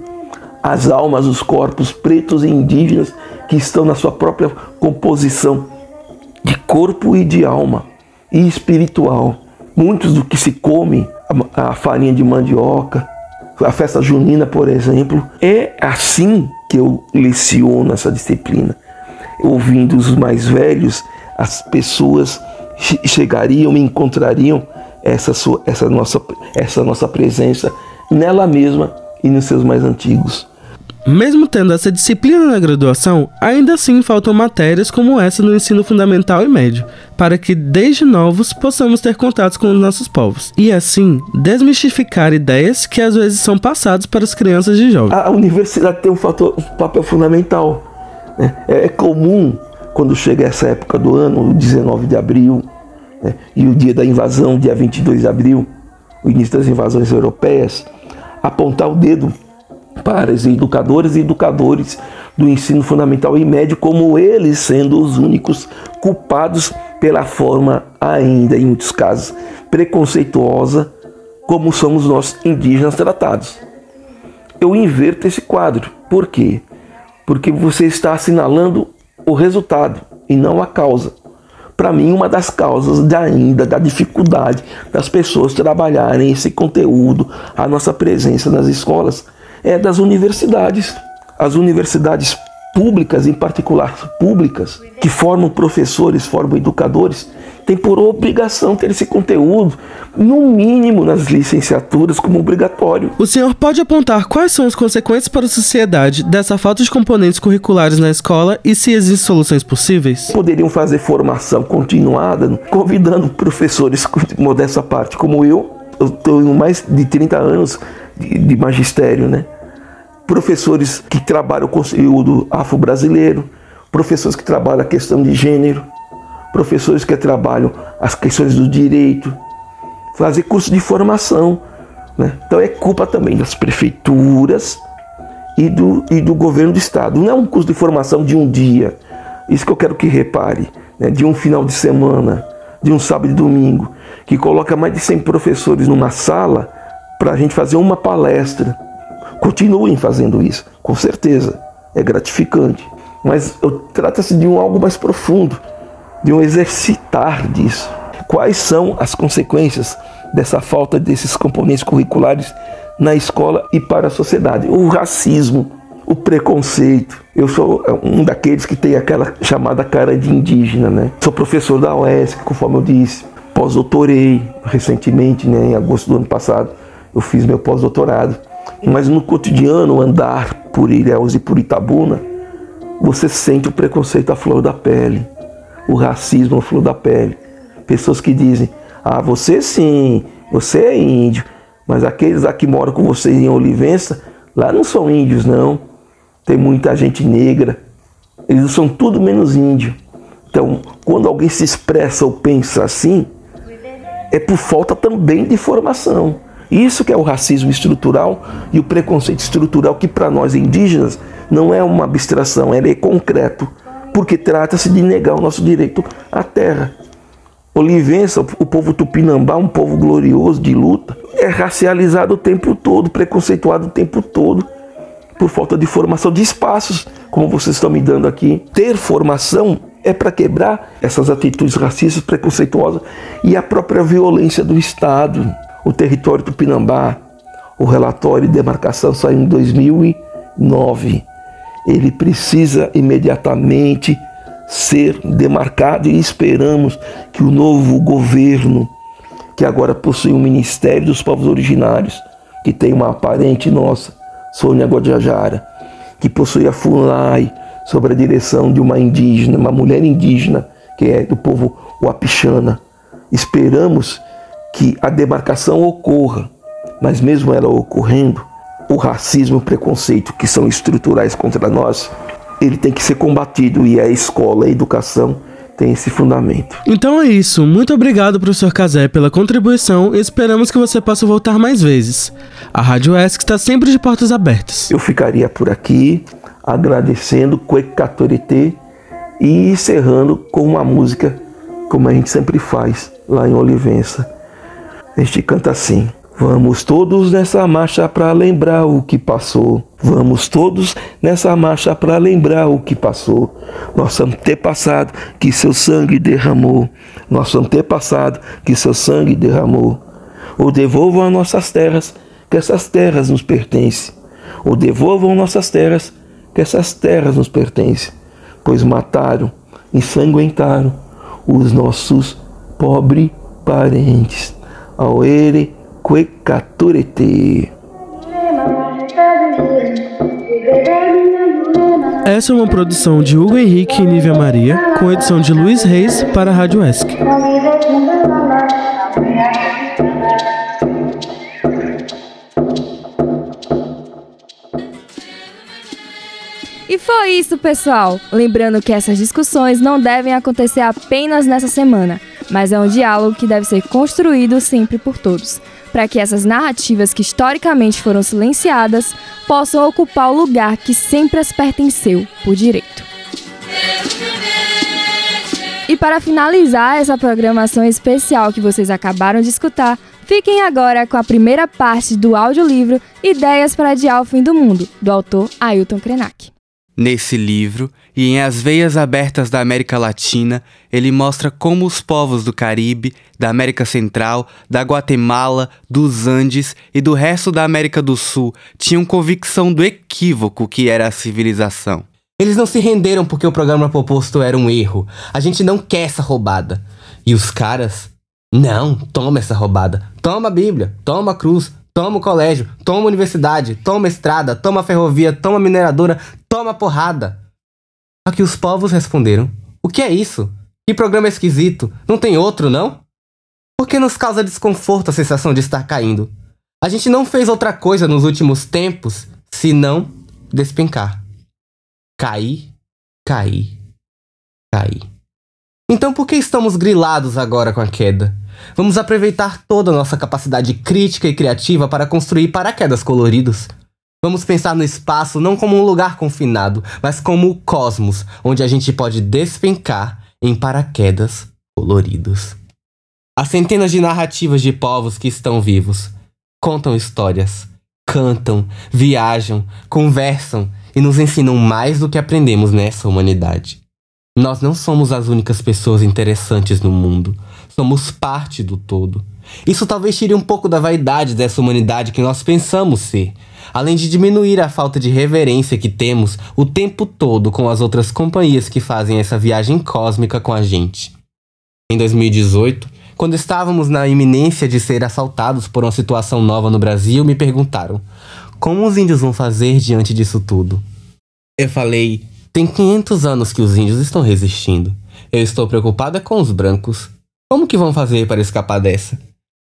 as almas, os corpos pretos e indígenas que estão na sua própria composição de corpo e de alma e espiritual. Muitos do que se come, a farinha de mandioca, a festa junina, por exemplo, é assim que eu leciono essa disciplina. Ouvindo os mais velhos, as pessoas chegariam, me encontrariam essa, sua, essa, nossa, essa nossa presença nela mesma e nos seus mais antigos.
Mesmo tendo essa disciplina na graduação, ainda assim faltam matérias como essa no ensino fundamental e médio, para que desde novos possamos ter contatos com os nossos povos e assim desmistificar ideias que às vezes são passadas para as crianças e jovens.
A universidade tem um, fator, um papel fundamental. Né? É, é comum quando chega essa época do ano, o 19 de abril, né? e o dia da invasão, dia 22 de abril, o início das invasões europeias, apontar o dedo para os educadoras e educadores do ensino fundamental e médio, como eles sendo os únicos culpados pela forma, ainda em muitos casos, preconceituosa, como somos nós indígenas tratados. Eu inverto esse quadro. Por quê? Porque você está assinalando o resultado e não a causa. Para mim, uma das causas da ainda da dificuldade das pessoas trabalharem esse conteúdo, a nossa presença nas escolas, é das universidades. As universidades públicas, em particular públicas, que formam professores, formam educadores, têm por obrigação ter esse conteúdo, no mínimo nas licenciaturas, como obrigatório.
O senhor pode apontar quais são as consequências para a sociedade dessa falta de componentes curriculares na escola e se existem soluções possíveis?
Poderiam fazer formação continuada, convidando professores, modesta parte, como eu, eu tenho mais de 30 anos de, de magistério, né? Professores que trabalham o conteúdo afro-brasileiro, professores que trabalham a questão de gênero, professores que trabalham as questões do direito, fazer curso de formação. Né? Então é culpa também das prefeituras e do, e do governo do estado. Não é um curso de formação de um dia, isso que eu quero que repare, né? de um final de semana, de um sábado e domingo, que coloca mais de 100 professores numa sala para a gente fazer uma palestra. Continuem fazendo isso, com certeza, é gratificante. Mas trata-se de um algo mais profundo, de um exercitar disso. Quais são as consequências dessa falta desses componentes curriculares na escola e para a sociedade? O racismo, o preconceito. Eu sou um daqueles que tem aquela chamada cara de indígena, né? Sou professor da UESC, conforme eu disse. Pós-doutorei recentemente, né, em agosto do ano passado, eu fiz meu pós-doutorado. Mas no cotidiano, andar por Ilhéus e por Itabuna, você sente o preconceito à flor da pele, o racismo à flor da pele. Pessoas que dizem: Ah, você sim, você é índio, mas aqueles lá que moram com você em Olivença, lá não são índios, não. Tem muita gente negra. Eles são tudo menos índio. Então, quando alguém se expressa ou pensa assim, é por falta também de formação. Isso que é o racismo estrutural e o preconceito estrutural que para nós indígenas não é uma abstração, ele é concreto, porque trata-se de negar o nosso direito à terra. Olivença, o povo tupinambá, um povo glorioso de luta, é racializado o tempo todo, preconceituado o tempo todo, por falta de formação de espaços, como vocês estão me dando aqui. Ter formação é para quebrar essas atitudes racistas, preconceituosas e a própria violência do Estado. O território tupinambá, o relatório de demarcação saiu em 2009. Ele precisa imediatamente ser demarcado e esperamos que o novo governo, que agora possui um Ministério dos Povos Originários, que tem uma aparente nossa, Sônia Guajajara, que possui a FUNAI, sob a direção de uma indígena, uma mulher indígena, que é do povo Wapixana. Esperamos que a demarcação ocorra, mas mesmo ela ocorrendo, o racismo e o preconceito que são estruturais contra nós ele tem que ser combatido e a escola, a educação tem esse fundamento.
Então é isso. Muito obrigado, professor Casé, pela contribuição e esperamos que você possa voltar mais vezes. A Rádio ESC está sempre de portas abertas.
Eu ficaria por aqui agradecendo Cuecatorité e encerrando com uma música como a gente sempre faz lá em Olivença. A gente canta assim: Vamos todos nessa marcha para lembrar o que passou. Vamos todos nessa marcha para lembrar o que passou. Nosso antepassado que seu sangue derramou. Nosso antepassado que seu sangue derramou. Ou devolvam nossas terras, que essas terras nos pertencem. Ou devolvam nossas terras, que essas terras nos pertencem. Pois mataram, ensanguentaram os nossos pobres parentes. Ao ele Quecaturete.
Essa é uma produção de Hugo Henrique e Nívia Maria, com edição de Luiz Reis para a Rádio ESC.
E foi isso, pessoal! Lembrando que essas discussões não devem acontecer apenas nessa semana, mas é um diálogo que deve ser construído sempre por todos para que essas narrativas que historicamente foram silenciadas possam ocupar o lugar que sempre as pertenceu por direito. E para finalizar essa programação especial que vocês acabaram de escutar, fiquem agora com a primeira parte do audiolivro Ideias para Adiar o Fim do Mundo, do autor Ailton Krenak.
Nesse livro, e em As Veias Abertas da América Latina, ele mostra como os povos do Caribe, da América Central, da Guatemala, dos Andes e do resto da América do Sul tinham convicção do equívoco que era a civilização. Eles não se renderam porque o programa proposto era um erro. A gente não quer essa roubada. E os caras? Não, toma essa roubada. Toma a Bíblia, toma a cruz, toma o colégio, toma a universidade, toma a estrada, toma a ferrovia, toma a mineradora, toma a porrada. Só que os povos responderam: O que é isso? Que programa esquisito? Não tem outro, não? Porque nos causa desconforto a sensação de estar caindo. A gente não fez outra coisa nos últimos tempos senão despencar. Cair, cair, cair. Então por que estamos grilados agora com a queda? Vamos aproveitar toda a nossa capacidade crítica e criativa para construir paraquedas coloridos. Vamos pensar no espaço não como um lugar confinado, mas como o cosmos, onde a gente pode despencar em paraquedas coloridos. Há centenas de narrativas de povos que estão vivos, contam histórias, cantam, viajam, conversam e nos ensinam mais do que aprendemos nessa humanidade. Nós não somos as únicas pessoas interessantes no mundo. Somos parte do todo. Isso talvez tire um pouco da vaidade dessa humanidade que nós pensamos ser, além de diminuir a falta de reverência que temos o tempo todo com as outras companhias que fazem essa viagem cósmica com a gente. Em 2018, quando estávamos na iminência de ser assaltados por uma situação nova no Brasil, me perguntaram: como os índios vão fazer diante disso tudo? Eu falei: tem 500 anos que os índios estão resistindo. Eu estou preocupada com os brancos. Como que vão fazer para escapar dessa?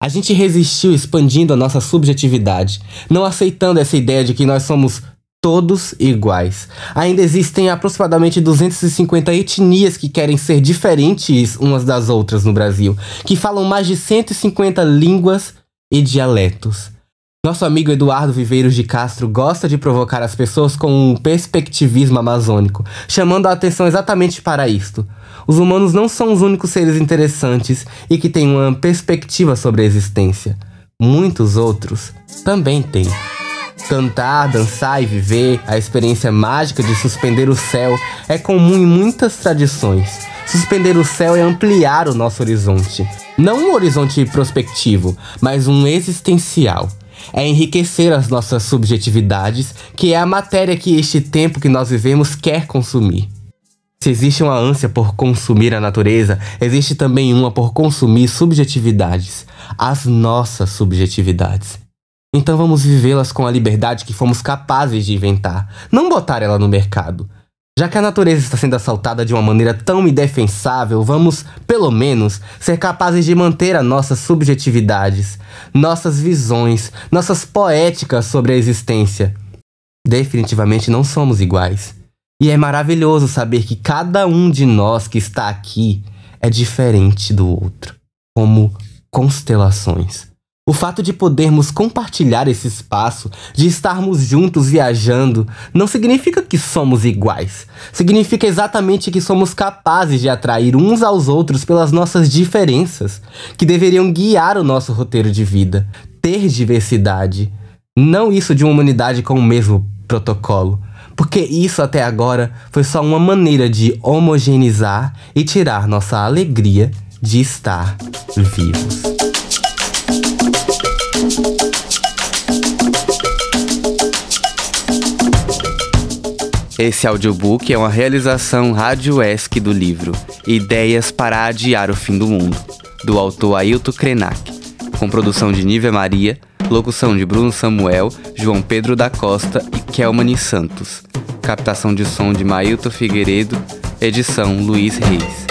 A gente resistiu expandindo a nossa subjetividade, não aceitando essa ideia de que nós somos todos iguais. Ainda existem aproximadamente 250 etnias que querem ser diferentes umas das outras no Brasil, que falam mais de 150 línguas e dialetos. Nosso amigo Eduardo Viveiros de Castro gosta de provocar as pessoas com um perspectivismo amazônico, chamando a atenção exatamente para isto. Os humanos não são os únicos seres interessantes e que têm uma perspectiva sobre a existência. Muitos outros também têm. Cantar, dançar e viver a experiência mágica de suspender o céu é comum em muitas tradições. Suspender o céu é ampliar o nosso horizonte. Não um horizonte prospectivo, mas um existencial é enriquecer as nossas subjetividades, que é a matéria que este tempo que nós vivemos quer consumir. Se existe uma ânsia por consumir a natureza, existe também uma por consumir subjetividades, as nossas subjetividades. Então vamos vivê-las com a liberdade que fomos capazes de inventar, não botar ela no mercado. Já que a natureza está sendo assaltada de uma maneira tão indefensável, vamos, pelo menos, ser capazes de manter as nossas subjetividades, nossas visões, nossas poéticas sobre a existência. Definitivamente não somos iguais. E é maravilhoso saber que cada um de nós que está aqui é diferente do outro, como constelações. O fato de podermos compartilhar esse espaço, de estarmos juntos viajando, não significa que somos iguais. Significa exatamente que somos capazes de atrair uns aos outros pelas nossas diferenças, que deveriam guiar o nosso roteiro de vida. Ter diversidade. Não isso de uma humanidade com o mesmo protocolo. Porque isso até agora foi só uma maneira de homogeneizar e tirar nossa alegria de estar vivos. Esse audiobook é uma realização rádio-esque do livro Ideias para Adiar o Fim do Mundo, do autor Ailton Krenak, com produção de Nívia Maria, locução de Bruno Samuel, João Pedro da Costa e Kelmani Santos, captação de som de Mailton Figueiredo, edição Luiz Reis.